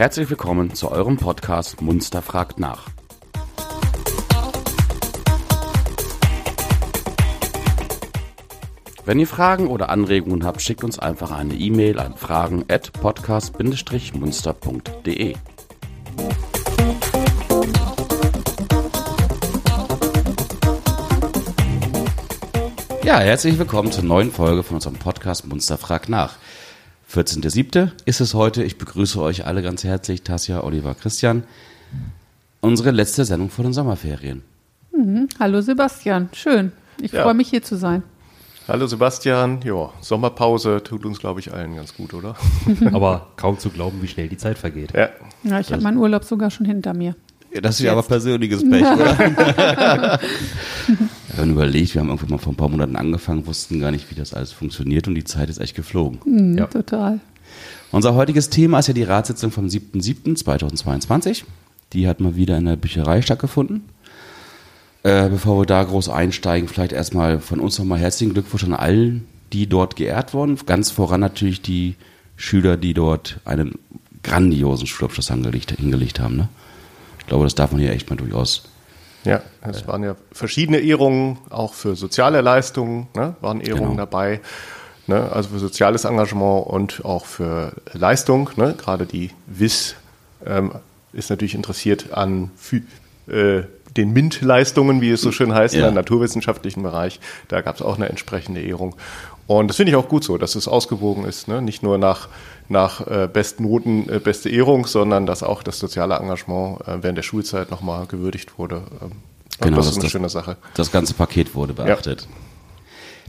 Herzlich willkommen zu eurem Podcast Munster fragt nach. Wenn ihr Fragen oder Anregungen habt, schickt uns einfach eine E-Mail an fragen at podcast-munster.de. Ja, herzlich willkommen zur neuen Folge von unserem Podcast Munster fragt nach. 14.07. ist es heute. Ich begrüße euch alle ganz herzlich, Tasja, Oliver, Christian. Unsere letzte Sendung vor den Sommerferien. Mhm. Hallo Sebastian, schön. Ich Ja. freue mich hier zu sein. Hallo Sebastian, ja, Sommerpause tut uns, glaube ich, allen ganz gut, oder? Aber kaum zu glauben, wie schnell die Zeit vergeht. Ja, Ja, ich habe meinen Urlaub sogar schon hinter mir. Das ist ja aber persönliches Pech, oder? Wenn man überlegt, wir haben irgendwann mal vor ein paar Monaten angefangen, wussten gar nicht, wie das alles funktioniert und die Zeit ist echt geflogen. Mhm, Ja. Total. Unser heutiges Thema ist ja die Ratssitzung vom 7.7.2022. Die hat mal wieder in der Bücherei stattgefunden. Äh, bevor wir da groß einsteigen, vielleicht erstmal von uns nochmal herzlichen Glückwunsch an allen, die dort geehrt wurden. Ganz voran natürlich die Schüler, die dort einen grandiosen Schulabschluss hingelegt, hingelegt haben. Ne? Ich glaube, das darf man hier echt mal durchaus. Ja, es waren ja verschiedene Ehrungen, auch für soziale Leistungen, ne, waren Ehrungen Genau. dabei. Ne, also für soziales Engagement und auch für Leistung. Ne, gerade die WIS ähm, ist natürlich interessiert an äh, den MINT-Leistungen, wie es so schön heißt, Ja. im naturwissenschaftlichen Bereich. Da gab es auch eine entsprechende Ehrung. Und das finde ich auch gut so, dass es ausgewogen ist. Ne? Nicht nur nach, nach äh, besten Noten, äh, beste Ehrung, sondern dass auch das soziale Engagement äh, während der Schulzeit nochmal gewürdigt wurde. Ähm, Genau, das ist eine das- schöne Sache. Das ganze Paket wurde beachtet.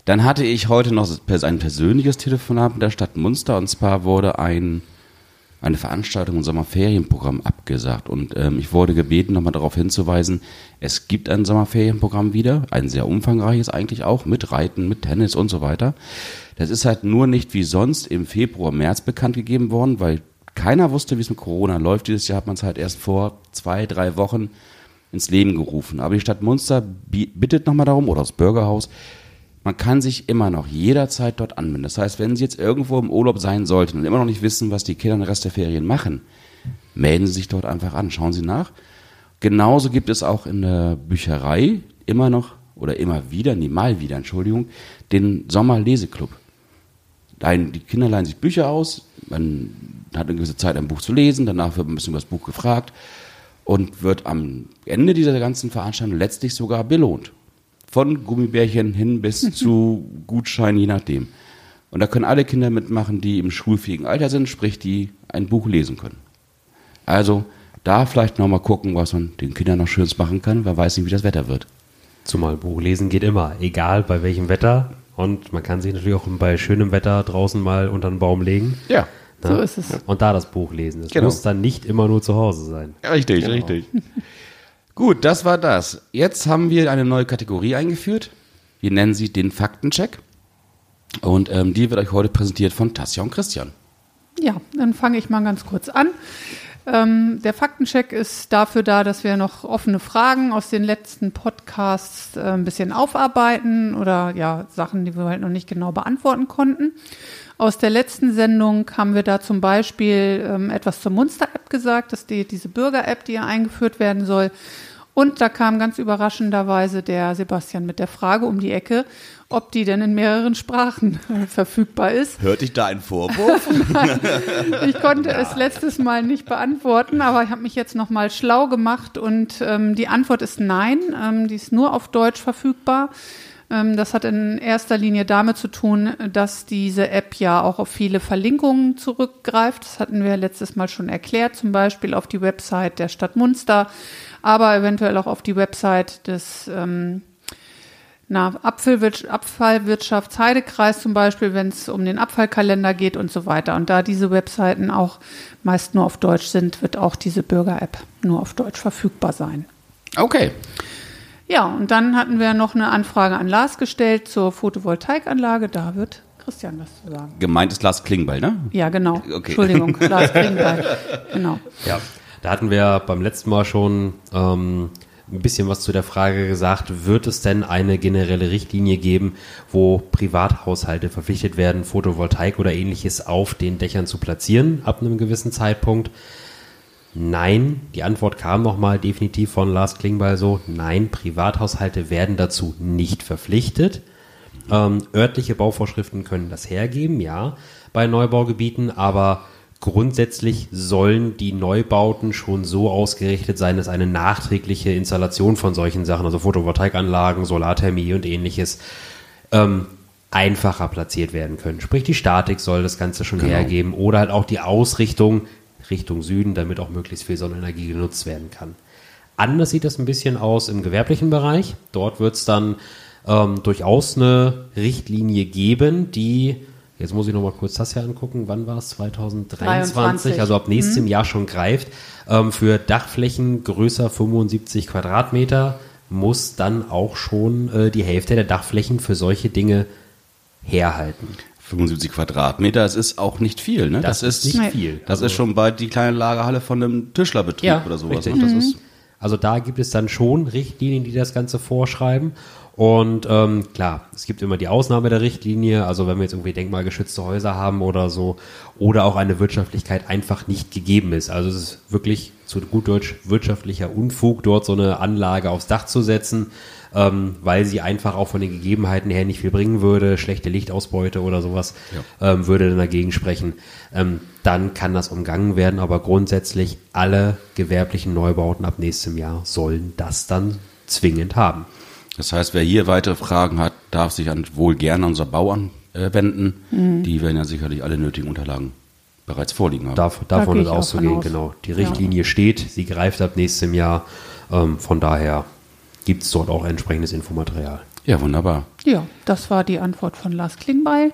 Dann hatte ich heute noch ein persönliches Telefonat mit der Stadt Munster und zwar wurde ein, eine Veranstaltung im Sommerferienprogramm abgesagt und ähm, ich wurde gebeten, nochmal darauf hinzuweisen, es gibt ein Sommerferienprogramm wieder, ein sehr umfangreiches eigentlich auch, mit Reiten, mit Tennis und so weiter. Das ist halt nur nicht wie sonst im Februar, März bekannt gegeben worden, weil keiner wusste, wie es mit Corona läuft. Dieses Jahr hat man es halt erst vor zwei, drei Wochen ins Leben gerufen. Aber die Stadt Munster bi- bittet nochmal darum, oder das Bürgerhaus, man kann sich immer noch jederzeit dort anmelden. Das heißt, wenn Sie jetzt irgendwo im Urlaub sein sollten und immer noch nicht wissen, was die Kinder den Rest der Ferien machen, melden Sie sich dort einfach an, schauen Sie nach. Genauso gibt es auch in der Bücherei immer noch, oder immer wieder, nie mal wieder, Entschuldigung, den Sommerleseklub. Die Kinder leihen sich Bücher aus, man hat eine gewisse Zeit, ein Buch zu lesen, danach wird ein bisschen über das Buch gefragt und wird am Ende dieser ganzen Veranstaltung letztlich sogar belohnt. Von Gummibärchen hin bis zu Gutschein, je nachdem. Und da können alle Kinder mitmachen, die im schulfähigen Alter sind, sprich, die ein Buch lesen können. Also da vielleicht nochmal gucken, was man den Kindern noch Schönes machen kann. Wer weiß nicht, wie das Wetter wird. Zumal Buch lesen geht immer, egal bei welchem Wetter. Und man kann sich natürlich auch bei schönem Wetter draußen mal unter einen Baum legen. Ja, So ist es. Und da das Buch lesen. Es Genau. muss dann nicht immer nur zu Hause sein. richtig, richtig. Gut, das war das. Jetzt haben wir eine neue Kategorie eingeführt. Wir nennen sie den Faktencheck. Und ähm, die wird euch heute präsentiert von Tassia und Christian. Ja, dann fange ich mal ganz kurz an. Ähm, der Faktencheck ist dafür da, dass wir noch offene Fragen aus den letzten Podcasts äh, ein bisschen aufarbeiten oder ja, Sachen, die wir halt noch nicht genau beantworten konnten. Aus der letzten Sendung haben wir da zum Beispiel ähm, etwas zur Munster-App gesagt, dass die, diese Bürger-App, die ja eingeführt werden soll. Und da kam ganz überraschenderweise der Sebastian mit der Frage um die Ecke, ob die denn in mehreren Sprachen verfügbar ist. Hört dich da ein Vorwurf? Ich konnte es letztes Mal nicht beantworten, aber ich habe mich jetzt noch mal schlau gemacht und ähm, die Antwort ist nein. Ähm, die ist nur auf Deutsch verfügbar. Ähm, das hat in erster Linie damit zu tun, dass diese App ja auch auf viele Verlinkungen zurückgreift. Das hatten wir letztes Mal schon erklärt, zum Beispiel auf die Website der Stadt Munster, aber eventuell auch auf die Website des ähm, na, Abfallwirtschaft, Abfallwirtschaftsheidekreis zum Beispiel, wenn es um den Abfallkalender geht und so weiter. Und da diese Webseiten auch meist nur auf Deutsch sind, wird auch diese Bürger-App nur auf Deutsch verfügbar sein. Okay. Ja, und dann hatten wir noch eine Anfrage an Lars gestellt zur Photovoltaikanlage. Da wird Christian was zu sagen. Gemeint ist Lars Klingbeil, ne? Ja, genau. Okay. Entschuldigung, Lars Kringbeil. Genau. Ja, da hatten wir beim letzten Mal schon ähm, ein bisschen was zu der Frage gesagt, wird es denn eine generelle Richtlinie geben, wo Privathaushalte verpflichtet werden, Photovoltaik oder ähnliches auf den Dächern zu platzieren, ab einem gewissen Zeitpunkt? Nein, die Antwort kam nochmal definitiv von Lars Klingbeil so, nein, Privathaushalte werden dazu nicht verpflichtet. Ähm, örtliche Bauvorschriften können das hergeben, ja, bei Neubaugebieten, aber grundsätzlich sollen die Neubauten schon so ausgerichtet sein, dass eine nachträgliche Installation von solchen Sachen, also Photovoltaikanlagen, Solarthermie und ähnliches, ähm, einfacher platziert werden können. Sprich, die Statik soll das Ganze schon Genau. hergeben oder halt auch die Ausrichtung Richtung Süden, damit auch möglichst viel Sonnenenergie genutzt werden kann. Anders sieht das ein bisschen aus im gewerblichen Bereich. Dort wird es dann ähm, durchaus eine Richtlinie geben, die, jetzt muss ich noch mal kurz das hier angucken, wann war es? 2023, 23. also ab nächstem Jahr schon greift. Ähm, für Dachflächen größer 75 Quadratmeter muss dann auch schon äh, die Hälfte der Dachflächen für solche Dinge herhalten. 75 Quadratmeter, das ist auch nicht viel, ne? Das ist nicht viel. Das ist schon bald die kleine Lagerhalle von einem Tischlerbetrieb Ja, oder sowas. richtig. ne? Das ist, Also da gibt es dann schon Richtlinien, die das Ganze vorschreiben. Und ähm, klar, es gibt immer die Ausnahme der Richtlinie, also wenn wir jetzt irgendwie denkmalgeschützte Häuser haben oder so, oder auch eine Wirtschaftlichkeit einfach nicht gegeben ist. Also es ist wirklich zu gut Deutsch wirtschaftlicher Unfug, dort so eine Anlage aufs Dach zu setzen, ähm, weil sie einfach auch von den Gegebenheiten her nicht viel bringen würde, schlechte Lichtausbeute oder sowas ähm, würde dann dagegen sprechen. Ähm, dann kann das umgangen werden, aber grundsätzlich alle gewerblichen Neubauten ab nächstem Jahr sollen das dann zwingend haben. Das heißt, wer hier weitere Fragen hat, darf sich an, wohl gerne an unser Bauern äh, wenden. Mhm. Die werden ja sicherlich alle nötigen Unterlagen bereits vorliegen haben. Dav Da davon gehe ist auszugehen, aus. genau. Die Richtlinie steht, sie greift ab nächstem Jahr. Ähm, von daher gibt es dort auch entsprechendes Infomaterial. Ja, wunderbar. Ja, das war die Antwort von Lars Klingbeil.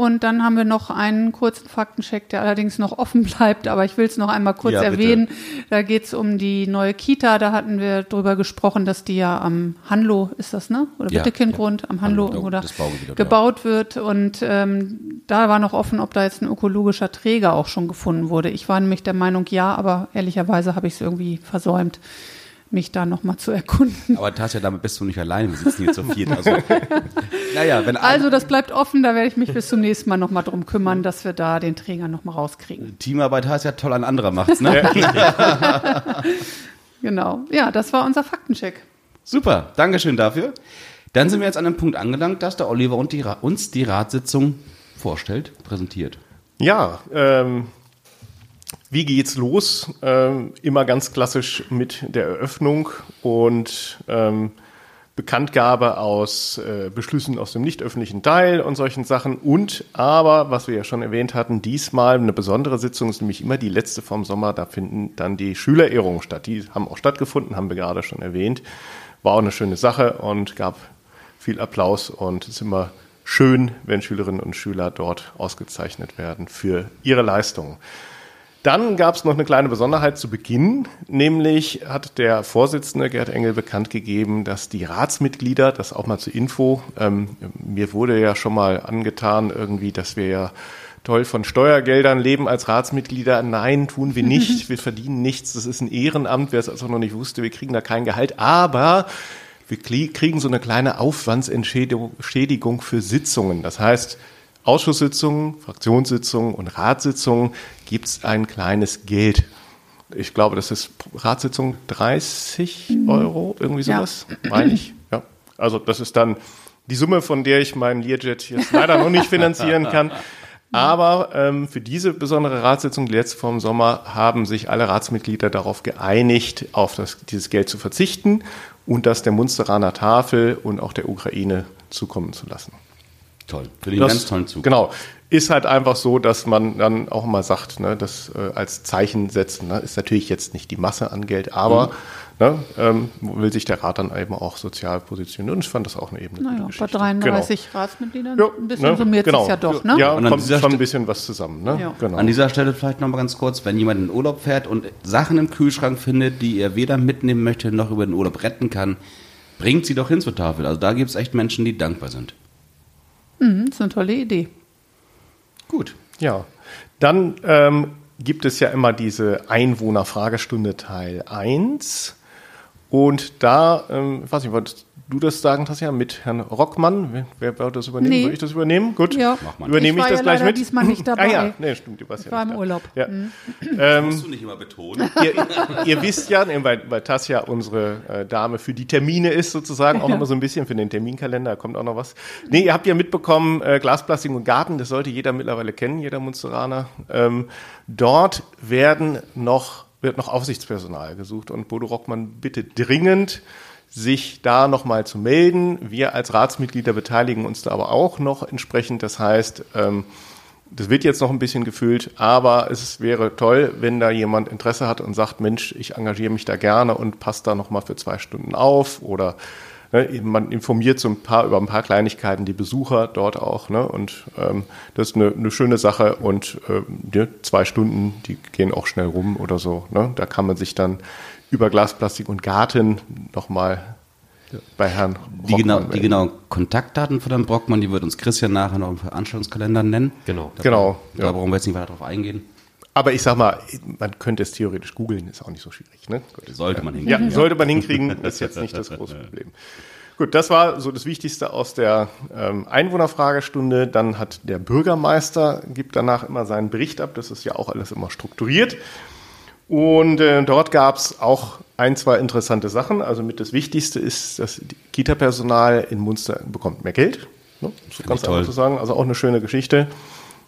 Und dann haben wir noch einen kurzen Faktencheck, der allerdings noch offen bleibt, aber ich will es noch einmal kurz Ja, bitte. erwähnen. Da geht es um die neue Kita. Da hatten wir drüber gesprochen, dass die ja am Hanlo, ist das, ne? Oder Ja, Wittekindgrund, am Hanlo oder gebaut wird. Und ähm, da war noch offen, ob da jetzt ein ökologischer Träger auch schon gefunden wurde. Ich war nämlich der Meinung, ja, aber ehrlicherweise habe ich es irgendwie versäumt, mich da nochmal zu erkunden. Aber Tasja, damit bist du nicht alleine. Wir sitzen hier zu viert. Also, naja, wenn Also das bleibt offen, da werde ich mich bis zum nächsten Mal nochmal drum kümmern, dass wir da den Träger nochmal rauskriegen. Teamarbeit heißt ja toll, ein anderer macht's, ne? Genau. Ja, das war unser Faktencheck. Super, Dankeschön dafür. Dann sind wir jetzt an dem Punkt angelangt, dass der Oliver und die, Ra- uns die Ratssitzung vorstellt, präsentiert. Ja, ähm, wie geht's los? Ähm, immer ganz klassisch mit der Eröffnung und ähm, Bekanntgabe aus äh, Beschlüssen aus dem nicht öffentlichen Teil und solchen Sachen. Und aber, was wir ja schon erwähnt hatten, diesmal eine besondere Sitzung ist nämlich immer die letzte vom Sommer. Da finden dann die Schülerehrungen statt. Die haben auch stattgefunden, haben wir gerade schon erwähnt. War auch eine schöne Sache und gab viel Applaus und es ist immer schön, wenn Schülerinnen und Schüler dort ausgezeichnet werden für ihre Leistungen. Dann gab es noch eine kleine Besonderheit zu Beginn, nämlich hat der Vorsitzende Gerd Engel bekannt gegeben, dass die Ratsmitglieder, das auch mal zur Info, ähm, mir wurde ja schon mal angetan irgendwie, dass wir ja toll von Steuergeldern leben als Ratsmitglieder. Nein, tun wir nicht. Wir verdienen nichts. Das ist ein Ehrenamt. Wer es also noch nicht wusste, wir kriegen da kein Gehalt. Aber wir kriegen so eine kleine Aufwandsentschädigung für Sitzungen. Das heißt, Ausschusssitzungen, Fraktionssitzungen und Ratssitzungen gibt es ein kleines Geld. Ich glaube, das ist Ratssitzung 30 Euro, irgendwie Ja. sowas, meine ich. Ja. Also das ist dann die Summe, von der ich meinen Learjet jetzt leider noch nicht finanzieren kann. Aber ähm, für diese besondere Ratssitzung, die letzte vor dem Sommer, haben sich alle Ratsmitglieder darauf geeinigt, auf das, dieses Geld zu verzichten und das der Munsteraner Tafel und auch der Ukraine zukommen zu lassen. Toll. Für den Das- ganz tollen Zug. Genau. Ist halt einfach so, dass man dann auch mal sagt, ne, das äh, als Zeichen setzen, ne, ist natürlich jetzt nicht die Masse an Geld, aber Mhm. ne, ähm, will sich der Rat dann eben auch sozial positionieren. Und ich fand das auch eine Ebene. Naja, bei 33 Ratsmitgliedern Genau. ein bisschen Ja, summiert genau. es ja doch, ne? Ja, Und kommt schon ein bisschen was zusammen. Ne? Ja. Genau. An dieser Stelle vielleicht noch mal ganz kurz, wenn jemand in Urlaub fährt und Sachen im Kühlschrank findet, die er weder mitnehmen möchte noch über den Urlaub retten kann, bringt sie doch hin zur Tafel. Also da gibt es echt Menschen, die dankbar sind. Mhm, das ist eine tolle Idee. Gut. Ja, dann ähm, gibt es ja immer diese Einwohnerfragestunde Teil 1. Und da, ähm, ich weiß nicht, du das sagen, Tassia, mit Herrn Rockmann? Wer, wer wird das übernehmen? Nee. Soll ich das übernehmen? Gut, Ja. Mach mal. übernehme ich, Ich das ja gleich mit. diesmal nicht dabei. Ah ja, nee, stimmt, du warst Ich ja war nicht im da. Urlaub. Ja. Mhm. Ähm, Musst du nicht immer betonen. ihr, ihr wisst ja, weil, weil Tassia unsere äh, Dame für die Termine ist sozusagen, auch Ja. nochmal so ein bisschen für den Terminkalender, da kommt auch noch was. Nee, ihr habt ja mitbekommen, äh, Glasplastik und Garten, das sollte jeder mittlerweile kennen, jeder Munsteraner. Ähm, dort werden noch, wird noch Aufsichtspersonal gesucht und Bodo Rockmann bittet dringend, sich da nochmal zu melden. Wir als Ratsmitglieder beteiligen uns da aber auch noch entsprechend. Das heißt, ähm, das wird jetzt noch ein bisschen gefüllt, aber es wäre toll, wenn da jemand Interesse hat und sagt, Mensch, ich engagiere mich da gerne und passe da nochmal für zwei Stunden auf oder ne, man informiert so ein paar über ein paar Kleinigkeiten die Besucher dort auch ne, und ähm, das ist eine, eine schöne Sache und ähm, die zwei Stunden, die gehen auch schnell rum oder so. Ne, da kann man sich dann über Glasplastik und Garten nochmal bei Herrn Die, genau, die genauen Kontaktdaten von Herrn Brockmann, die wird uns Christian nachher noch im Veranstaltungskalender nennen. Genau. Genau. Da Ja. brauchen wir jetzt nicht weiter drauf eingehen. Aber ich sag mal, man könnte es theoretisch googeln, ist auch nicht so schwierig. Ne? Sollte man Ja, hinkriegen. sollte man hinkriegen, ist jetzt nicht das große Problem. Gut, das war so das Wichtigste aus der ähm, Einwohnerfragestunde. Dann hat der Bürgermeister, gibt danach immer seinen Bericht ab. Das ist ja auch alles immer strukturiert. Und äh, dort gab es auch ein, zwei interessante Sachen. Also mit das Wichtigste ist, dass Kita-Personal in Munster bekommt mehr Geld. Ne? So ganz einfach zu sagen. Also auch eine schöne Geschichte.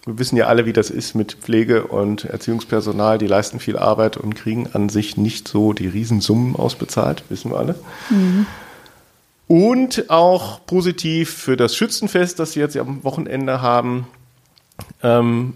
Wir wissen ja alle, wie das ist mit Pflege und Erziehungspersonal. Die leisten viel Arbeit und kriegen an sich nicht so die Riesensummen ausbezahlt, wissen wir alle. Und auch positiv für das Schützenfest, das wir jetzt am Wochenende haben, ähm,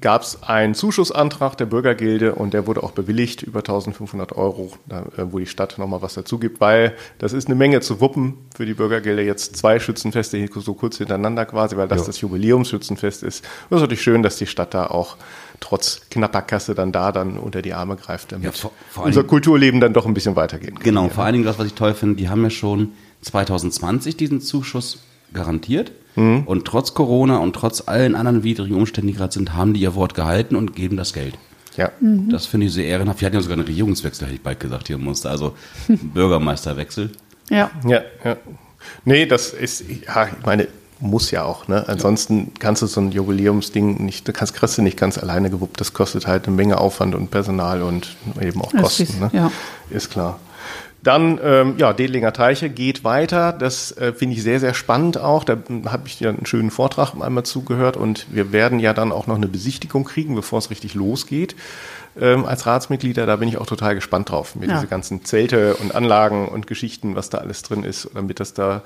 gab es einen Zuschussantrag der Bürgergilde und der wurde auch bewilligt, über 1500 Euro, äh, wo die Stadt nochmal was dazu gibt, weil das ist eine Menge zu wuppen für die Bürgergilde. Jetzt zwei Schützenfeste hier so kurz hintereinander quasi, weil das Ja. das Jubiläumsschützenfest ist. Und es ist natürlich schön, dass die Stadt da auch trotz knapper Kasse dann da dann unter die Arme greift, damit Ja, vor- vor unser Kulturleben dann doch ein bisschen weitergehen kann. Genau, vor allen Dingen das, was ich toll finde, die haben ja schon 2020 diesen Zuschuss garantiert. Mhm. Und trotz Corona und trotz allen anderen widrigen Umständen, die gerade sind, haben die ihr Wort gehalten und geben das Geld. Ja. Das finde ich sehr ehrenhaft. Wir hatten ja sogar einen Regierungswechsel, hätte ich bald gesagt, hier im Munster. Also Bürgermeisterwechsel. Ja. Ja, ja. Nee, das ist, ja, ich meine, muss ja auch, ne? Ansonsten kannst du so ein Jubiläumsding nicht, du kannst, kriegst du nicht ganz alleine gewuppt. Das kostet halt eine Menge Aufwand und Personal und eben auch Kosten, ist- ne? ja. Ist klar. Dann, ähm, ja, Dedlinger Teiche geht weiter. Das äh, finde ich sehr, sehr spannend auch. Da habe ich ja einen schönen Vortrag einmal zugehört und wir werden ja dann auch noch eine Besichtigung kriegen, bevor es richtig losgeht. Ähm, als Ratsmitglieder, da bin ich auch total gespannt drauf, mir Ja. diese ganzen Zelte und Anlagen und Geschichten, was da alles drin ist, damit das da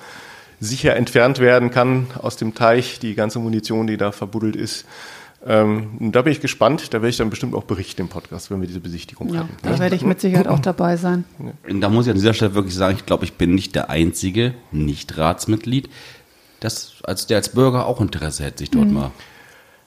sicher entfernt werden kann aus dem Teich, die ganze Munition, die da verbuddelt ist. Ähm, und da bin ich gespannt. Da werde ich dann bestimmt auch berichten im Podcast, wenn wir diese Besichtigung ja. haben. Da werde ich mit Sicherheit auch dabei sein. Und da muss ich an dieser Stelle wirklich sagen, ich glaube, ich bin nicht der einzige Nicht-Ratsmitglied, das als der als Bürger auch Interesse hätte, sich dort Mhm. mal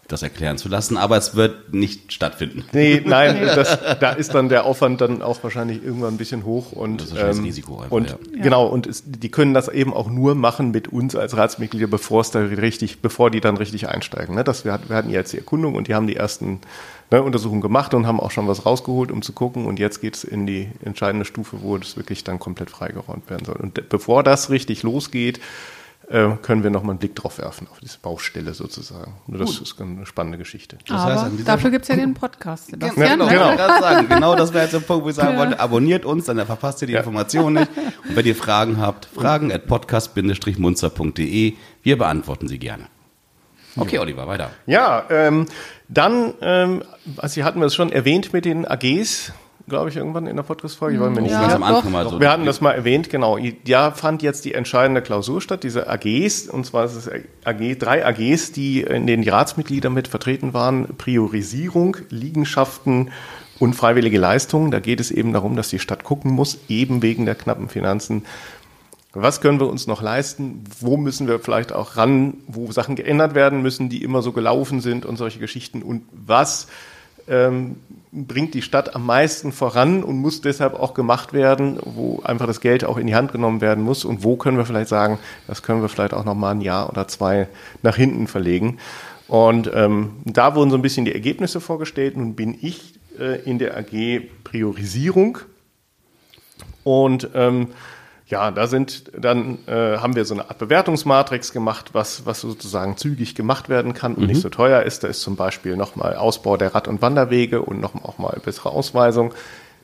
das erklären zu lassen. Aber es wird nicht stattfinden. Nee, nein, das, da ist dann der Aufwand dann auch wahrscheinlich irgendwann ein bisschen hoch und Das ist das Risiko einfach, und ja. genau und es, die können das eben auch nur machen mit uns als Ratsmitglieder, bevor es da richtig, bevor die dann richtig einsteigen. Ne? Das wir, hatten- wir hatten jetzt die Erkundung und die haben die ersten ne, Untersuchungen gemacht und haben auch schon was rausgeholt, um zu gucken und jetzt geht es in die entscheidende Stufe, wo das wirklich dann komplett freigeräumt werden soll. Und bevor das richtig losgeht, können wir nochmal einen Blick drauf werfen, auf diese Baustelle sozusagen. Nur das ist eine spannende Geschichte. Das Aber dafür gibt es ja den Podcast, genau, genau. Sagen, genau das wäre jetzt der Punkt, wo ich sagen Ja. wollte, abonniert uns, dann verpasst ihr die Ja. Informationen nicht. Und wenn ihr Fragen habt, fragen at podcast-munster.de. Wir beantworten sie gerne. Okay, Oliver, weiter. Ja, ähm, dann, ähm, also Sie hatten wir es schon erwähnt mit den AGs, glaube ich, irgendwann in der Podcast-Folge. Ich war mir nicht Ja, Ganz sicher. am mal so. Wir hatten das mal erwähnt, genau. Ja, fand jetzt die entscheidende Klausur statt, diese AGs, und zwar ist es AG, drei AGs, die in denen die Ratsmitglieder mit vertreten waren. Priorisierung, Liegenschaften und freiwillige Leistungen. Da geht es eben darum, dass die Stadt gucken muss, eben wegen der knappen Finanzen. Was können wir uns noch leisten? Wo müssen wir vielleicht auch ran, wo Sachen geändert werden müssen, die immer so gelaufen sind und solche Geschichten? Und was ähm, bringt die Stadt am meisten voran und muss deshalb auch gemacht werden, wo einfach das Geld auch in die Hand genommen werden muss? Und wo können wir vielleicht sagen, das können wir vielleicht auch noch mal ein Jahr oder zwei nach hinten verlegen? Und ähm, da wurden so ein bisschen die Ergebnisse vorgestellt. Nun bin ich äh, in der AG Priorisierung Und ähm, ja, da sind dann äh, haben wir so eine Art Bewertungsmatrix gemacht, was was sozusagen zügig gemacht werden kann und mhm. nicht so teuer ist. Da ist zum Beispiel nochmal Ausbau der Rad- und Wanderwege und noch auch mal bessere Ausweisung.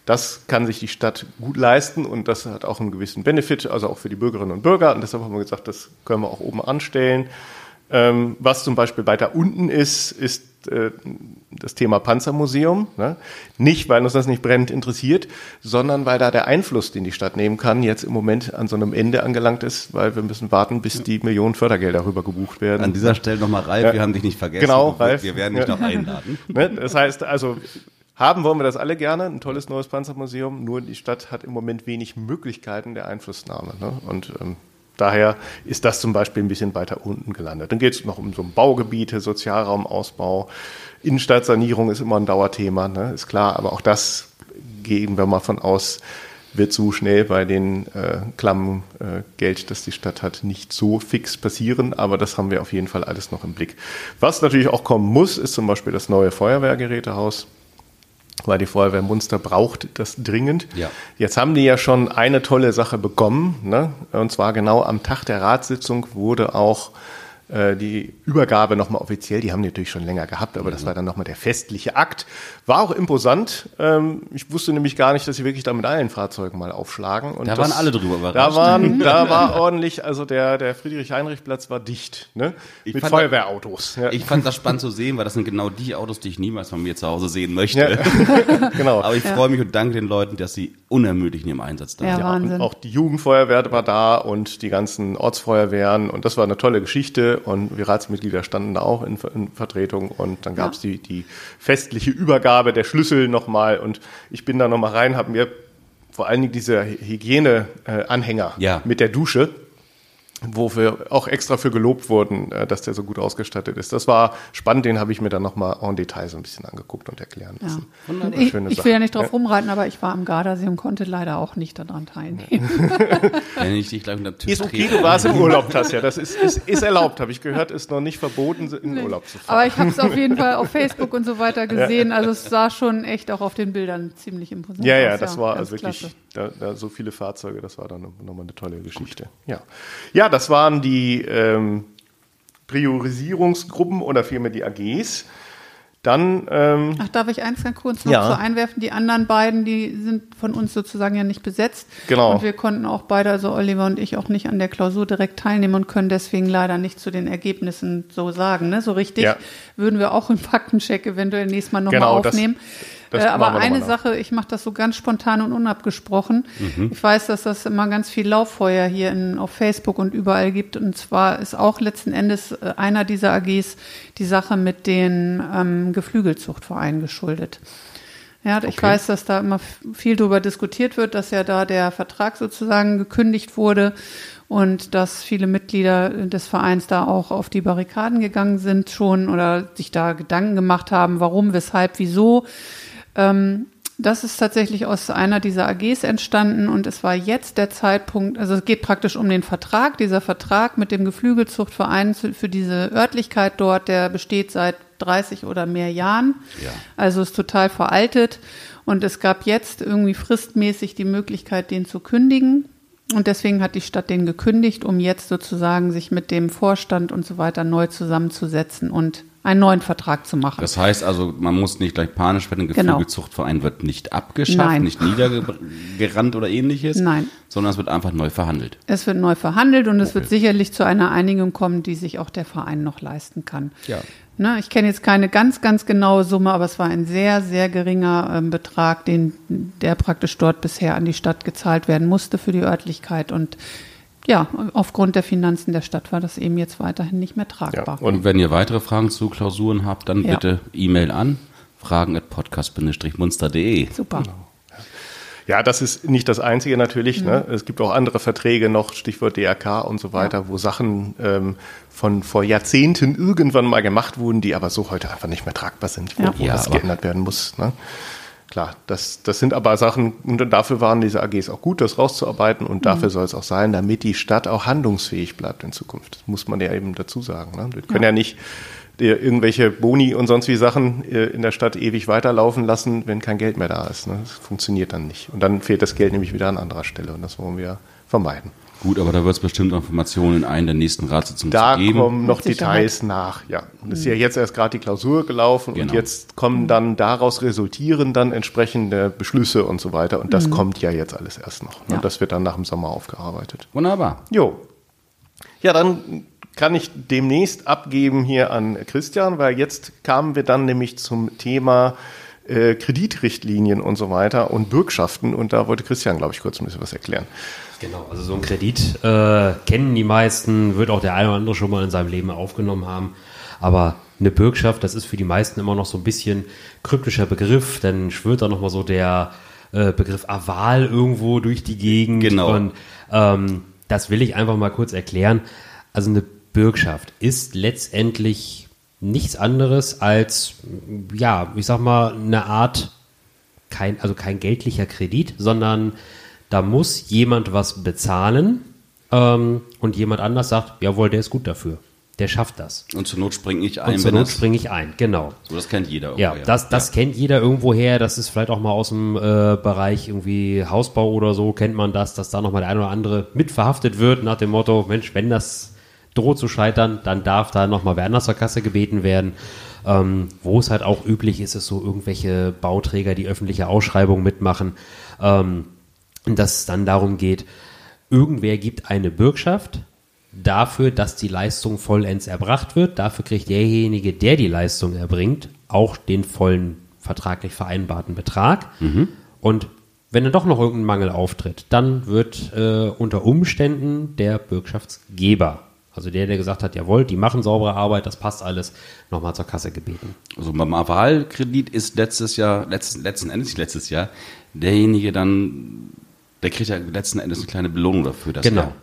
Das kann sich die Stadt gut leisten und das hat auch einen gewissen Benefit, also auch für die Bürgerinnen und Bürger. Und deshalb haben wir gesagt, das können wir auch oben anstellen. Ähm, was zum Beispiel weiter unten ist, ist äh, das Thema Panzermuseum. Ne? Nicht, weil uns das nicht brennend interessiert, sondern weil da der Einfluss, den die Stadt nehmen kann, jetzt im Moment an so einem Ende angelangt ist, weil wir müssen warten, bis die Millionen Fördergelder rüber gebucht werden. An dieser Stelle nochmal, Ralf, ja. wir haben dich nicht vergessen. Genau, Ralf. Wir werden dich ja. noch einladen. Ne? Das heißt also, haben wollen wir das alle gerne, ein tolles neues Panzermuseum, nur die Stadt hat im Moment wenig Möglichkeiten der Einflussnahme. Ne? Und ähm, Daher ist das zum Beispiel ein bisschen weiter unten gelandet. Dann geht es noch um so Baugebiete, Sozialraumausbau, Innenstadtsanierung ist immer ein Dauerthema, ne? ist klar. Aber auch das gehen wir mal von aus, wird so schnell bei den äh, Klammen äh, Geld, das die Stadt hat, nicht so fix passieren. Aber das haben wir auf jeden Fall alles noch im Blick. Was natürlich auch kommen muss, ist zum Beispiel das neue Feuerwehrgerätehaus weil die Feuerwehr Munster braucht das dringend. Ja. Jetzt haben die ja schon eine tolle Sache bekommen, ne? und zwar genau am Tag der Ratssitzung wurde auch äh, die Übergabe nochmal offiziell, die haben die natürlich schon länger gehabt, aber mhm. das war dann nochmal der festliche Akt. War auch imposant. Ähm, ich wusste nämlich gar nicht, dass sie wirklich da mit allen Fahrzeugen mal aufschlagen. Und da das, waren alle drüber überrascht. Da, waren, da war ordentlich, also der, der Friedrich-Heinrich-Platz war dicht, ne? Ich mit Feuerwehrautos. Ja. Ich fand das spannend zu sehen, weil das sind genau die Autos, die ich niemals von mir zu Hause sehen möchte. Ja. genau. Aber ich freue mich und danke den Leuten, dass sie unermüdlich in ihrem Einsatz da sind. Ja, Wahnsinn. auch die Jugendfeuerwehr war da und die ganzen Ortsfeuerwehren und das war eine tolle Geschichte und wir Ratsmitglieder standen da auch in, in Vertretung und dann gab es ja. die, die festliche Übergabe der Schlüssel nochmal und ich bin da nochmal rein, habe mir vor allen Dingen diese Hygieneanhänger äh, ja. mit der Dusche wo wir auch extra für gelobt wurden, äh, dass der so gut ausgestattet ist. Das war spannend, den habe ich mir dann nochmal en Detail so ein bisschen angeguckt und erklären lassen. Ja. Ich, ich will ja nicht drauf ja. rumreiten, aber ich war am Gardasee und konnte leider auch nicht daran teilnehmen. Wenn ich dich gleich unter Tisch Ist okay, du warst im Urlaub, Tasja. Das ist, ist, ist erlaubt, habe ich gehört, ist noch nicht verboten, in den Urlaub zu fahren. Aber ich habe es auf jeden Fall auf Facebook und so weiter gesehen. Also es sah schon echt auch auf den Bildern ziemlich imposant ja, aus. Ja, ja, das war also wirklich da, da so viele Fahrzeuge, das war dann nochmal eine tolle Geschichte. Ja. ja, das waren die ähm, Priorisierungsgruppen oder vielmehr die AGs. Dann. Ähm, Ach, darf ich eins ganz kurz noch ja. so einwerfen? Die anderen beiden, die sind von uns sozusagen ja nicht besetzt. Genau. Und wir konnten auch beide, also Oliver und ich, auch nicht an der Klausur direkt teilnehmen und können deswegen leider nicht zu den Ergebnissen so sagen. Ne? So richtig ja. würden wir auch einen Faktencheck eventuell nächstes Mal nochmal genau, aufnehmen. Das, äh, aber eine Sache, ich mache das so ganz spontan und unabgesprochen. Mhm. Ich weiß, dass das immer ganz viel Lauffeuer hier in, auf Facebook und überall gibt. Und zwar ist auch letzten Endes äh, einer dieser AGs die Sache mit den ähm, Geflügelzuchtvereinen geschuldet. Ja, ich okay. weiß, dass da immer viel darüber diskutiert wird, dass ja da der Vertrag sozusagen gekündigt wurde und dass viele Mitglieder des Vereins da auch auf die Barrikaden gegangen sind schon oder sich da Gedanken gemacht haben, warum, weshalb, wieso. Ähm, das ist tatsächlich aus einer dieser AGs entstanden und es war jetzt der Zeitpunkt, also es geht praktisch um den Vertrag. Dieser Vertrag mit dem Geflügelzuchtverein für diese Örtlichkeit dort, der besteht seit 30 oder mehr Jahren. Ja. Also ist total veraltet und es gab jetzt irgendwie fristmäßig die Möglichkeit, den zu kündigen. Und deswegen hat die Stadt den gekündigt, um jetzt sozusagen sich mit dem Vorstand und so weiter neu zusammenzusetzen und einen neuen Vertrag zu machen. Das heißt also, man muss nicht gleich panisch werden, ein. Geflügelzuchtverein genau. wird nicht abgeschafft, Nein. nicht niedergerannt oder ähnliches, Nein. sondern es wird einfach neu verhandelt. Es wird neu verhandelt und okay. es wird sicherlich zu einer Einigung kommen, die sich auch der Verein noch leisten kann. Ja. Ne, ich kenne jetzt keine ganz, ganz genaue Summe, aber es war ein sehr, sehr geringer äh, Betrag, den, der praktisch dort bisher an die Stadt gezahlt werden musste für die Örtlichkeit und ja, aufgrund der Finanzen der Stadt war das eben jetzt weiterhin nicht mehr tragbar. Ja, und wenn ihr weitere Fragen zu Klausuren habt, dann ja. bitte E-Mail an fragen at podcast-munster.de. Super. Genau. Ja, das ist nicht das Einzige natürlich. Mhm. Ne? Es gibt auch andere Verträge noch, Stichwort DRK und so weiter, ja. wo Sachen ähm, von vor Jahrzehnten irgendwann mal gemacht wurden, die aber so heute einfach nicht mehr tragbar sind, wo, ja. wo ja, das geändert werden muss. Ne? Klar, das, das sind aber Sachen, und dafür waren diese AGs auch gut, das rauszuarbeiten und dafür mhm. soll es auch sein, damit die Stadt auch handlungsfähig bleibt in Zukunft. Das muss man ja eben dazu sagen. Ne? Wir können ja, ja nicht irgendwelche Boni und sonst wie Sachen äh, in der Stadt ewig weiterlaufen lassen, wenn kein Geld mehr da ist. Ne? Das funktioniert dann nicht. Und dann fehlt das Geld nämlich wieder an anderer Stelle und das wollen wir vermeiden. Gut, aber da wird es bestimmt Informationen in einer der nächsten Ratssitzungen da geben. Da kommen noch Details nach, ja. Und es ist ja jetzt erst gerade die Klausur gelaufen genau. und jetzt kommen dann daraus resultieren dann entsprechende Beschlüsse und so weiter. Und das mhm. kommt ja jetzt alles erst noch. Ne? Ja. Das wird dann nach dem Sommer aufgearbeitet. Wunderbar. Jo. Ja, dann kann ich demnächst abgeben hier an Christian, weil jetzt kamen wir dann nämlich zum Thema äh, Kreditrichtlinien und so weiter und Bürgschaften und da wollte Christian, glaube ich, kurz ein bisschen was erklären. Genau, also so ein Kredit äh, kennen die meisten, wird auch der eine oder andere schon mal in seinem Leben aufgenommen haben. Aber eine Bürgschaft, das ist für die meisten immer noch so ein bisschen kryptischer Begriff, dann schwirrt da nochmal so der äh, Begriff Aval irgendwo durch die Gegend. Genau. Und ähm, das will ich einfach mal kurz erklären. Also eine Bürgschaft ist letztendlich nichts anderes als, ja, ich sag mal, eine Art, kein, also kein geldlicher Kredit, sondern da muss jemand was bezahlen ähm, und jemand anders sagt, jawohl, der ist gut dafür. Der schafft das. Und zur Not springe ich ein. Und zur Not springe ich ein, genau. So, das kennt jeder. Ja, das, das ja. kennt jeder irgendwo her. Das ist vielleicht auch mal aus dem äh, Bereich irgendwie Hausbau oder so, kennt man das, dass da nochmal der eine oder andere mit verhaftet wird, nach dem Motto, Mensch, wenn das droht zu scheitern, dann darf da nochmal wer anders zur Kasse gebeten werden. Ähm, wo es halt auch üblich ist, ist so irgendwelche Bauträger, die öffentliche Ausschreibungen mitmachen. Ähm, dass es dann darum geht, irgendwer gibt eine Bürgschaft dafür, dass die Leistung vollends erbracht wird. Dafür kriegt derjenige, der die Leistung erbringt, auch den vollen vertraglich vereinbarten Betrag. Mhm. Und wenn dann doch noch irgendein Mangel auftritt, dann wird äh, unter Umständen der Bürgschaftsgeber, also der, der gesagt hat, jawohl, die machen saubere Arbeit, das passt alles, nochmal zur Kasse gebeten. Also beim Avalkredit ist letztes Jahr, letzten, letzten Endes letztes Jahr, derjenige dann der kriegt ja letzten Endes eine kleine Belohnung dafür. Dass genau.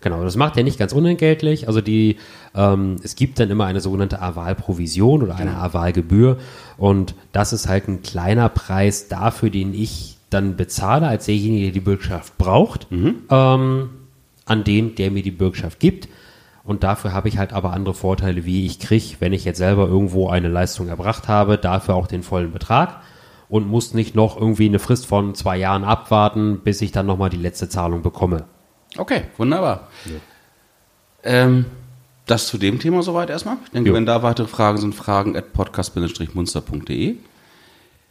Genau, das macht er nicht ganz unentgeltlich. Also die, ähm, es gibt dann immer eine sogenannte Avalprovision oder eine genau. Avalgebühr und das ist halt ein kleiner Preis dafür, den ich dann bezahle als derjenige, der die Bürgschaft braucht, mhm. ähm, an den, der mir die Bürgschaft gibt. Und dafür habe ich halt aber andere Vorteile, wie ich kriege, wenn ich jetzt selber irgendwo eine Leistung erbracht habe, dafür auch den vollen Betrag und muss nicht noch irgendwie eine Frist von zwei Jahren abwarten, bis ich dann nochmal die letzte Zahlung bekomme. Okay, wunderbar. Ja. Ähm, das zu dem Thema soweit erstmal. Ich denke, jo. wenn da weitere Fragen sind, fragen at podcast-munster.de.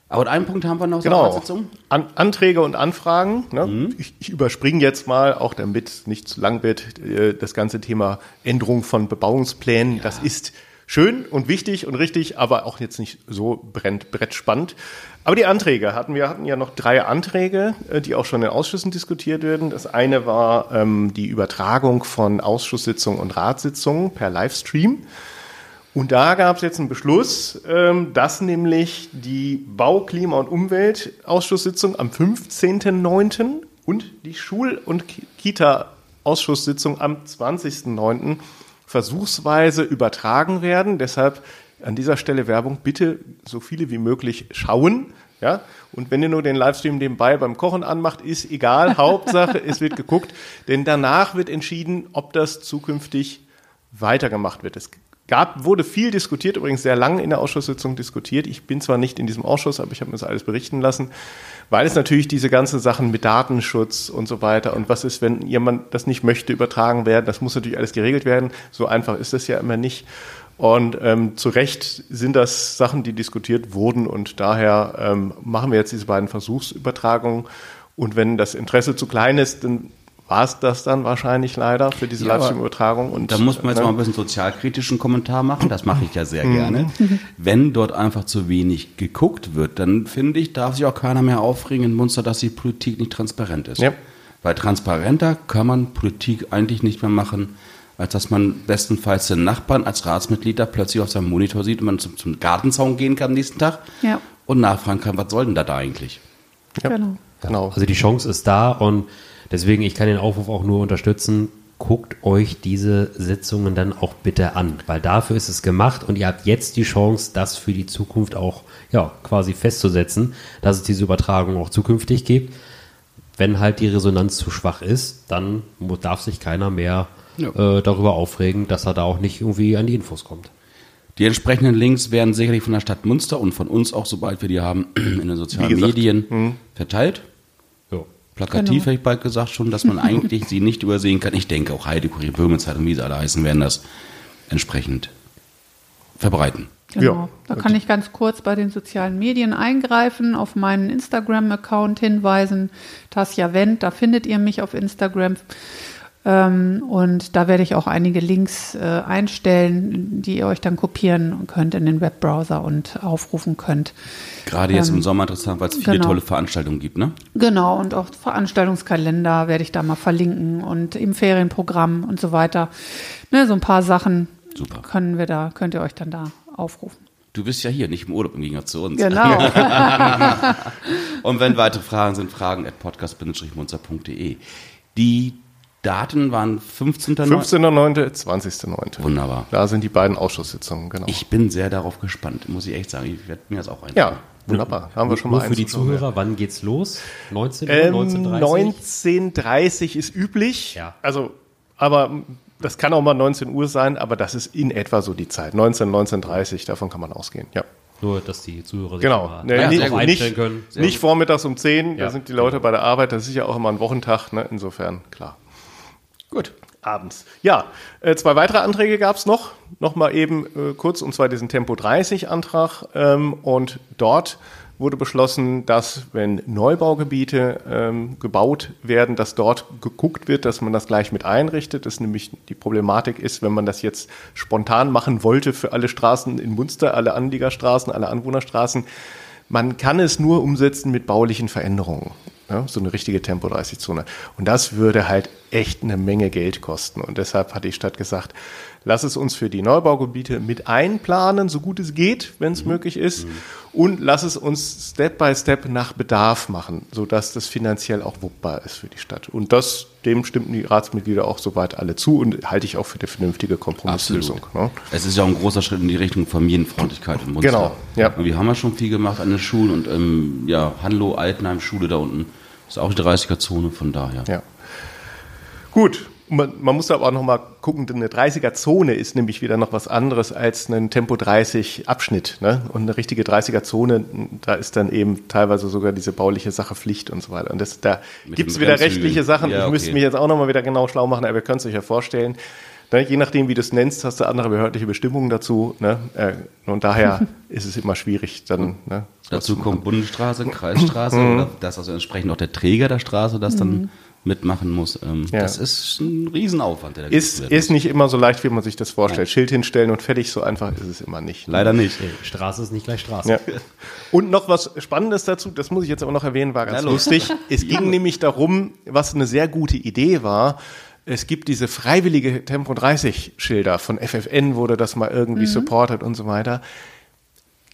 Aber einen Punkt haben wir noch genau. An Anträge und Anfragen. Ne? Mhm. Ich, ich, überspringe jetzt mal, auch damit es nicht zu lang wird, äh, das ganze Thema Änderung von Bebauungsplänen. Ja. Das ist schön und wichtig und richtig, aber auch jetzt nicht so brennt, brettspannend. Aber die Anträge hatten wir hatten ja noch drei Anträge, äh, die auch schon in Ausschüssen diskutiert werden. Das eine war ähm, die Übertragung von Ausschusssitzungen und Ratssitzungen per Livestream. Und da gab es jetzt einen Beschluss, ähm, dass nämlich die Bau-, Klima- und Umweltausschusssitzung am 15.09. und die Schul- und Kita-Ausschusssitzung am 20.09 versuchsweise übertragen werden. Deshalb an dieser Stelle Werbung, bitte so viele wie möglich schauen. Ja, und wenn ihr nur den Livestream nebenbei beim Kochen anmacht, ist egal. Hauptsache, es wird geguckt, denn danach wird entschieden, ob das zukünftig weitergemacht wird. Es gab, wurde viel diskutiert, übrigens sehr lange in der Ausschusssitzung diskutiert. Ich bin zwar nicht in diesem Ausschuss, aber ich habe mir das alles berichten lassen, weil es natürlich diese ganzen Sachen mit Datenschutz und so weiter und was ist, wenn jemand das nicht möchte, übertragen werden, das muss natürlich alles geregelt werden. So einfach ist das ja immer nicht. Und ähm, zu Recht sind das Sachen, die diskutiert wurden und daher ähm, machen wir jetzt diese beiden Versuchsübertragungen. Und wenn das Interesse zu klein ist, dann war es das dann wahrscheinlich leider für diese ja, Livestream-Übertragung. Und da muss man jetzt ne? mal ein bisschen sozialkritischen Kommentar machen. Das mache ich ja sehr gerne. Mhm. Wenn dort einfach zu wenig geguckt wird, dann finde ich, darf sich auch keiner mehr aufregen in Munster, dass die Politik nicht transparent ist. Ja. Weil transparenter kann man Politik eigentlich nicht mehr machen, als dass man bestenfalls den Nachbarn als Ratsmitglied da plötzlich auf seinem Monitor sieht und man zum, zum Gartenzaun gehen kann am nächsten Tag ja. und nachfragen kann, was soll denn da, da eigentlich? Ja. Genau. genau. Also die Chance ist da und Deswegen, ich kann den Aufruf auch nur unterstützen. Guckt euch diese Sitzungen dann auch bitte an, weil dafür ist es gemacht und ihr habt jetzt die Chance, das für die Zukunft auch ja, quasi festzusetzen, dass es diese Übertragung auch zukünftig gibt. Wenn halt die Resonanz zu schwach ist, dann darf sich keiner mehr ja. äh, darüber aufregen, dass er da auch nicht irgendwie an die Infos kommt. Die entsprechenden Links werden sicherlich von der Stadt Münster und von uns auch, sobald wir die haben, in den sozialen gesagt, Medien verteilt. Plakativ Genau. hätte ich bald gesagt schon, dass man eigentlich sie nicht übersehen kann. Ich denke auch Heide, Kurier, Böhmenzeit und wie sie alle heißen, werden das entsprechend verbreiten. Genau. Ja. Da kann ich ganz kurz bei den sozialen Medien eingreifen, auf meinen Instagram-Account hinweisen. Tasja Wendt, da findet ihr mich auf Instagram. Ähm, und da werde ich auch einige Links äh, einstellen, die ihr euch dann kopieren könnt in den Webbrowser und aufrufen könnt. Gerade jetzt Ähm, im Sommer interessant, weil es viele genau. tolle Veranstaltungen gibt, ne? Genau, und auch Veranstaltungskalender werde ich da mal verlinken und im Ferienprogramm und so weiter. Ne, so ein paar Sachen Super. können wir da, könnt ihr euch dann da aufrufen. Du bist ja hier, nicht im Urlaub im Gegensatz zu uns. Genau. Und wenn weitere Fragen sind, fragen at podcast-munzer.de. Die Daten waren 15. 15.09., 20.09. Wunderbar. Da sind die beiden Ausschusssitzungen, genau. Ich bin sehr darauf gespannt, muss ich echt sagen. Ich werde mir das auch ein. ja, wunderbar. Da haben wir schon mal Nur für die genommen. Zuhörer, wann geht's los? 19 Uhr, Ähm, 19.30 19.30 ist üblich. Ja. Also, aber das kann auch mal 19 Uhr sein, aber das ist in etwa so die Zeit. 19, 19.30 davon kann man ausgehen. Ja. Nur, dass die Zuhörer sich Genau. mal Ne, Ja, nicht, sehr gut. einstellen nicht, können. nicht vormittags um 10, Ja. da sind die Leute bei der Arbeit, das ist ja auch immer ein Wochentag, ne? insofern klar. Gut, abends. Ja, äh, zwei weitere Anträge gab es noch, nochmal eben äh, kurz, und zwar diesen Tempo 30 Antrag ähm, und dort wurde beschlossen, dass wenn Neubaugebiete ähm, gebaut werden, dass dort geguckt wird, dass man das gleich mit einrichtet. Das nämlich die Problematik ist, wenn man das jetzt spontan machen wollte für alle Straßen in Munster, alle Anliegerstraßen, alle Anwohnerstraßen, man kann es nur umsetzen mit baulichen Veränderungen. Ja, so eine richtige Tempo-30-Zone. Und das würde halt echt eine Menge Geld kosten. Und deshalb hat die Stadt gesagt, lass es uns für die Neubaugebiete mit einplanen, so gut es geht, wenn es möglich ist. Und lass es uns Step by Step nach Bedarf machen, sodass das finanziell auch wuppbar ist für die Stadt. Und das, dem stimmten die Ratsmitglieder auch soweit alle zu und halte ich auch für eine vernünftige Kompromisslösung. Ne? Es ist ja auch ein großer Schritt in die Richtung Familienfreundlichkeit in Munster. Genau, ja. Und wir haben ja schon viel gemacht an den Schulen und ähm, ja, Hanlo, Altenheim, Schule da unten ist auch die 30er-Zone, von daher. Ja. Gut. Man, man muss aber auch noch mal gucken, denn eine 30er-Zone ist nämlich wieder noch was anderes als ein Tempo 30 Abschnitt. Ne? Und eine richtige 30er-Zone, da ist dann eben teilweise sogar diese bauliche Sache Pflicht und so weiter. Und das, da gibt es wieder rechtliche Sachen. Ja, ich müsste okay. mich jetzt auch noch mal wieder genau schlau machen, aber ihr könnt es euch ja vorstellen. Ne? Je nachdem, wie du es nennst, hast du andere behördliche Bestimmungen dazu. Ne? Äh, Und daher ist es immer schwierig, dann ne, Dazu kommt Bundesstraße, Kreisstraße oder das also entsprechend auch der Träger der Straße das dann mitmachen muss. Ähm, Ja. Das ist ein Riesenaufwand, der da Ist, wird. ist nicht immer so leicht, wie man sich das vorstellt. Schild hinstellen und fertig, so einfach ist es immer nicht. Leider nicht. Nee, Straße ist nicht gleich Straße. Ja. Und noch was Spannendes dazu, das muss ich jetzt aber noch erwähnen, war ganz lustig. Es ging nämlich darum, was eine sehr gute Idee war. Es gibt diese freiwillige Tempo 30 Schilder von FFN, wurde das mal irgendwie supported und so weiter.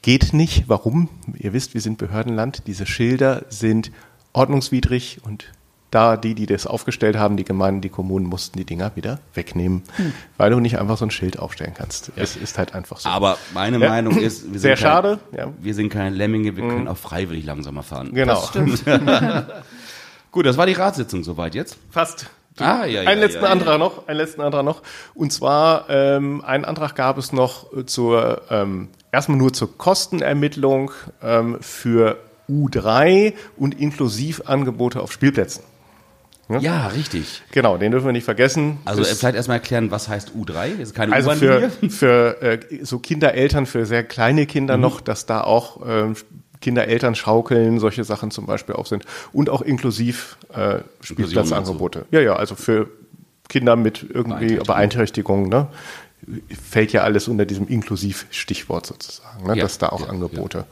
Geht nicht. Warum? Ihr wisst, wir sind Behördenland. Diese Schilder sind ordnungswidrig und da die, die das aufgestellt haben, die Gemeinden, die Kommunen mussten die Dinger wieder wegnehmen, weil du nicht einfach so ein Schild aufstellen kannst. Es ist halt einfach so. Aber meine Ja. Meinung ist, wir sind, Sehr kein, schade, ja. Mhm. wir sind keine Lemminge, wir können auch freiwillig langsamer fahren. genau. Gut, das war die Ratssitzung soweit jetzt. Fast. Ah, ja, ja, einen letzten ja, ja. Antrag noch, einen letzten Antrag noch. Und zwar ähm, einen Antrag gab es noch zur ähm, erstmal nur zur Kostenermittlung ähm, für U3 und Inklusivangebote auf Spielplätzen. Ja, richtig. Genau, den dürfen wir nicht vergessen. Also Das- äh, vielleicht erstmal erklären, was heißt U3? Das ist keine also für, für äh, so Kindereltern, für sehr kleine Kinder Mhm. noch, dass da auch ähm, Kindereltern schaukeln, solche Sachen zum Beispiel auch sind. Und auch inklusiv äh, Spielplatzangebote. Ja, ja, also für Kinder mit irgendwie Beeinträchtigung. Beeinträchtigungen, ne? Fällt ja alles unter diesem Inklusiv-Stichwort sozusagen, ne? Ja, dass da auch ja, Angebote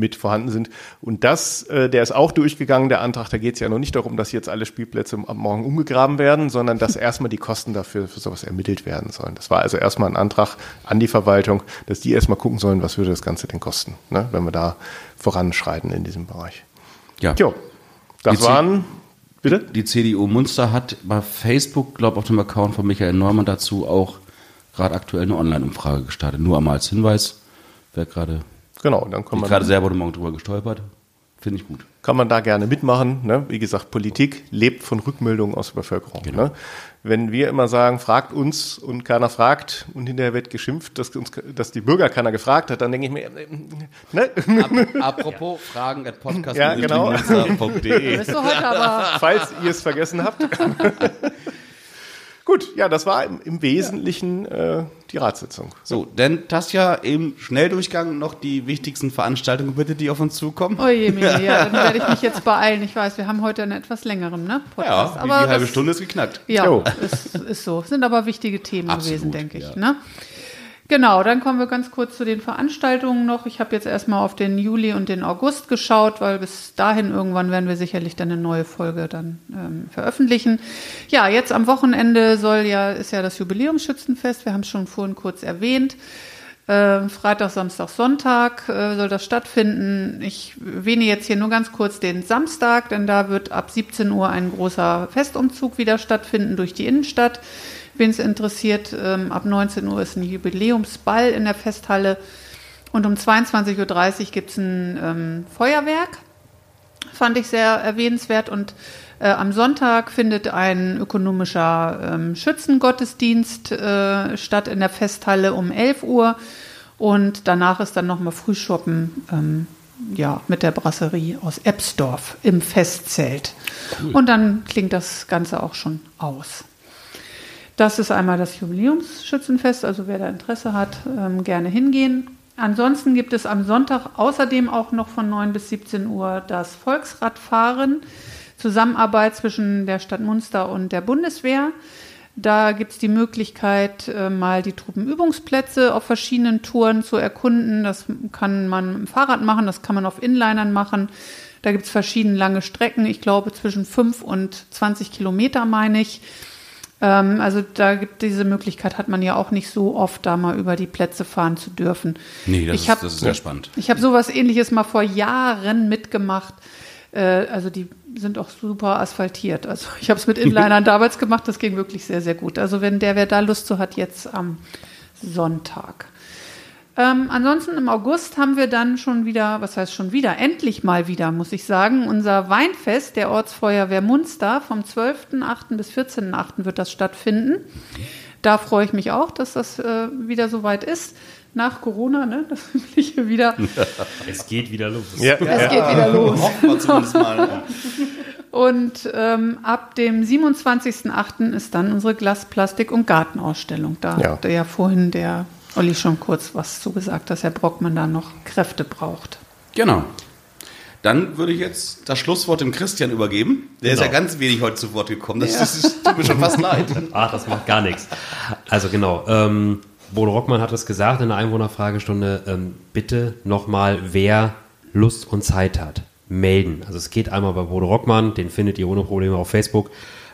mit vorhanden sind. Und das, äh, der ist auch durchgegangen, der Antrag, da geht es ja noch nicht darum, dass jetzt alle Spielplätze am Morgen umgegraben werden, sondern dass erstmal die Kosten dafür für sowas ermittelt werden sollen. Das war also erstmal ein Antrag an die Verwaltung, dass die erstmal gucken sollen, was würde das Ganze denn kosten, ne, wenn wir da voranschreiten in diesem Bereich. Ja. Jo, das Jetzt- waren, bitte? Die CDU Munster hat bei Facebook, glaube ich, auf dem Account von Michael Neumann dazu auch gerade aktuell eine Online-Umfrage gestartet. Nur einmal als Hinweis, wer gerade, Genau, dann ich wir gerade selber heute Morgen drüber gestolpert. Finde ich gut. Kann man da gerne mitmachen. Ne? Wie gesagt, Politik lebt von Rückmeldungen aus der Bevölkerung. Genau. Ne? Wenn wir immer sagen, fragt uns und keiner fragt und hinterher wird geschimpft, dass, uns, dass die Bürger keiner gefragt hat, dann denke ich mir, äh, ne? Ap apropos Fragen at podcast Ja, genau. Bist du heute aber falls ihr es vergessen habt. Gut, ja, das war im, im Wesentlichen äh, die Ratssitzung. So, denn Tasja, im Schnelldurchgang noch die wichtigsten Veranstaltungen bitte, die auf uns zukommen. Oh je, ja, dann werde ich mich jetzt beeilen. Ich weiß, wir haben heute einen etwas längeren ne, Ja, Podcast. die, die halbe das- Stunde ist geknackt. Ja, ist, ist so. Sind aber wichtige Themen Absolut, gewesen, denke ich. ja. Ne? Genau, dann kommen wir ganz kurz zu den Veranstaltungen noch. Ich habe jetzt erstmal auf den Juli und den August geschaut, weil bis dahin irgendwann werden wir sicherlich dann eine neue Folge dann ähm, veröffentlichen. Ja, jetzt am Wochenende soll ja, ist ja das Jubiläumsschützenfest. Wir haben es schon vorhin kurz erwähnt. Ähm, Freitag, Samstag, Sonntag äh, soll das stattfinden. Ich erwähne jetzt hier nur ganz kurz den Samstag, denn da wird ab 17 Uhr ein großer Festumzug wieder stattfinden durch die Innenstadt. Wen es interessiert, ähm, ab 19 Uhr ist ein Jubiläumsball in der Festhalle und um 22.30 Uhr gibt es ein ähm, Feuerwerk fand ich sehr erwähnenswert. Und äh, am Sonntag findet ein ökonomischer ähm, Schützengottesdienst äh, statt in der Festhalle um 11 Uhr. Und danach ist dann nochmal Frühschoppen ähm, ja, mit der Brasserie aus Ebsdorf im Festzelt. Und dann klingt das Ganze auch schon aus. Das ist einmal das Jubiläumsschützenfest, also wer da Interesse hat, ähm, gerne hingehen. Ansonsten gibt es am Sonntag außerdem auch noch von 9 bis 17 Uhr das Volksradfahren, Zusammenarbeit zwischen der Stadt Munster und der Bundeswehr. Da gibt es die Möglichkeit, äh, mal die Truppenübungsplätze auf verschiedenen Touren zu erkunden. Das kann man dem Fahrrad machen, das kann man auf Inlinern machen. Da gibt es verschiedene lange Strecken, ich glaube zwischen 5 und 20 Kilometer, meine ich. Ähm, also da gibt diese Möglichkeit, hat man ja auch nicht so oft, da mal über die Plätze fahren zu dürfen. Nee, das, Ich ist, hab- das ist sehr spannend. Ich habe sowas ähnliches mal vor Jahren mitgemacht. Äh, also die sind auch super asphaltiert. Also ich habe es mit Inlinern damals gemacht, das ging wirklich sehr, sehr gut. Also wenn der, wer da Lust zu hat, jetzt am Sonntag. Ähm, ansonsten im August haben wir dann schon wieder, was heißt schon wieder, endlich mal wieder, muss ich sagen, unser Weinfest der Ortsfeuerwehr Munster. Vom 12.8. bis 14.8. wird das stattfinden. Da freue ich mich auch, dass das äh, wieder soweit ist. Nach Corona, ne? Das will ich hier wieder. Es geht wieder los. Ja, Es geht wieder los. Hoffen wir zumindest mal. Und ähm, ab dem 27.8. ist dann unsere Glas-, Plastik- und Gartenausstellung. Da Ja. hatte ja vorhin der Olli schon kurz was zugesagt, dass Herr Brockmann da noch Kräfte braucht. Genau. Dann würde ich jetzt das Schlusswort dem Christian übergeben. Der ist ja Genau. ganz wenig heute zu Wort gekommen. Das, das, ist- tut mir schon fast leid. Ach, das macht gar nichts. Also genau, ähm, Bodo Rockmann hat es gesagt in der Einwohnerfragestunde, ähm, bitte nochmal, wer Lust und Zeit hat, melden. Also es geht einmal bei Bodo Rockmann, den findet ihr ohne Probleme auf Facebook,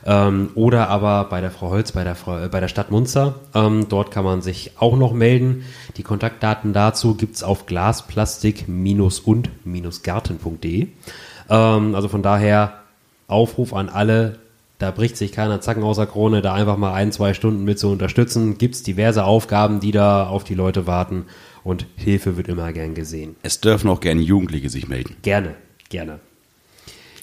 ähm, oder aber bei der Frau Holz, bei der, Frau, äh, bei der Stadt Munster. Ähm, dort kann man sich auch noch melden. Die Kontaktdaten dazu gibt's auf glasplastik-und-garten.de. Ähm, also von daher Aufruf an alle, da bricht sich keiner Zacken aus der Krone, da einfach mal ein, zwei Stunden mit zu unterstützen. Gibt's diverse Aufgaben, die da auf die Leute warten und Hilfe wird immer gern gesehen. Es dürfen auch gerne Jugendliche sich melden. Gerne, gerne.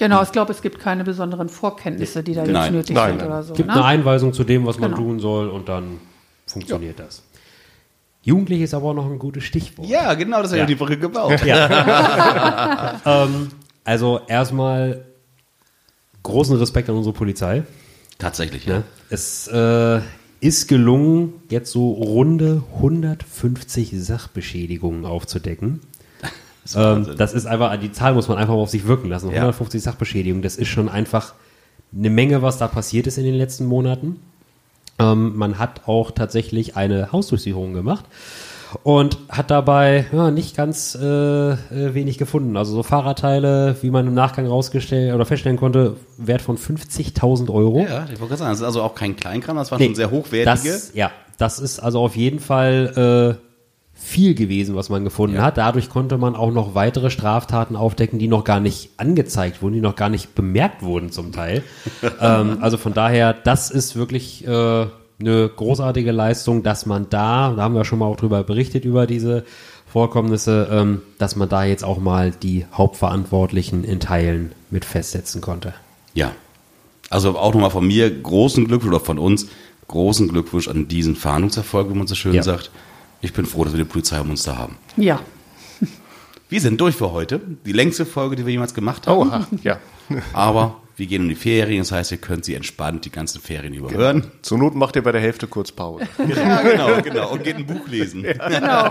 Genau, ich glaube, es gibt keine besonderen Vorkenntnisse, die da jetzt Nein. nötig Nein, sind nein. oder so. Gibt ne? eine Einweisung zu dem, was man Genau. tun soll und dann funktioniert das. Jugendlich ist aber auch noch ein gutes Stichwort. Ja, genau, das hat ja Ja. die Brücke gebaut. Ähm, also erstmal großen Respekt an unsere Polizei. Tatsächlich, ja. Ne? Es äh, ist gelungen, jetzt so runde 150 Sachbeschädigungen aufzudecken. Das ist Ähm, das ist einfach, die Zahl muss man einfach mal auf sich wirken lassen. Ja. 150 Sachbeschädigungen, das ist schon einfach eine Menge, was da passiert ist in den letzten Monaten. Ähm, man hat auch tatsächlich eine Hausdurchsuchung gemacht und hat dabei ja, nicht ganz äh, äh, wenig gefunden. Also so Fahrradteile, wie man im Nachgang rausgestellt oder feststellen konnte, Wert von 50.000 Euro. ja, ich wollte gerade sagen, das ist also auch kein Kleinkram, das waren Nee, schon sehr hochwertige. Das, ja, das ist also auf jeden Fall äh, viel gewesen, was man gefunden Ja. hat. Dadurch konnte man auch noch weitere Straftaten aufdecken, die noch gar nicht angezeigt wurden, die noch gar nicht bemerkt wurden zum Teil. ähm, also von daher, das ist wirklich äh, eine großartige Leistung, dass man da, da haben wir schon mal auch drüber berichtet, über diese Vorkommnisse, ähm, dass man da jetzt auch mal die Hauptverantwortlichen in Teilen mit festsetzen konnte. Ja. Also auch nochmal von mir großen Glückwunsch oder von uns großen Glückwunsch an diesen Fahndungserfolg, wie man so schön Ja. sagt. Ich bin froh, dass wir die Polizei um uns da haben. Ja. Wir sind durch für heute. Die längste Folge, die wir jemals gemacht haben. Oha, ja. Aber wir gehen in die Ferien. Das heißt, ihr könnt sie entspannt die ganzen Ferien überhören. Zur Not macht ihr bei der Hälfte kurz Pause. Ja, genau, genau. Und geht ein Buch lesen. Genau.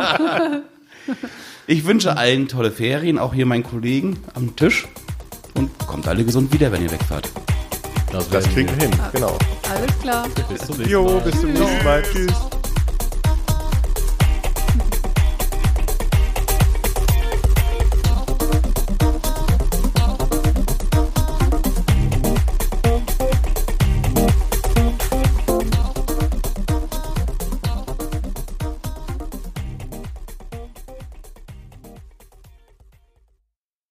Ich wünsche allen tolle Ferien, auch hier meinen Kollegen am Tisch. Und kommt alle gesund wieder, wenn ihr wegfahrt. Das kriegen wir hin, genau. Alles klar. Bis zum nächsten Jo, Mal. bis zum nächsten Mal. Tschüss.